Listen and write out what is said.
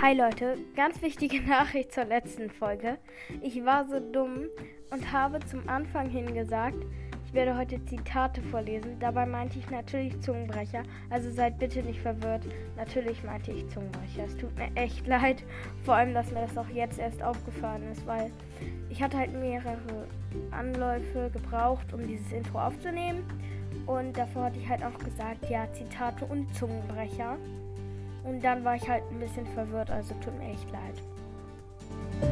Hi Leute, ganz wichtige Nachricht zur letzten Folge. Ich war so dumm und habe zum Anfang hin gesagt, ich werde heute Zitate vorlesen. Dabei meinte ich natürlich Zungenbrecher, also seid bitte nicht verwirrt. Natürlich meinte ich Zungenbrecher. Es tut mir echt leid, vor allem, dass mir das auch jetzt erst aufgefallen ist, weil ich hatte halt mehrere Anläufe gebraucht, um dieses Intro aufzunehmen. Und davor hatte ich halt auch gesagt, ja, Zitate und Zungenbrecher. Und dann war ich halt ein bisschen verwirrt, also tut mir echt leid.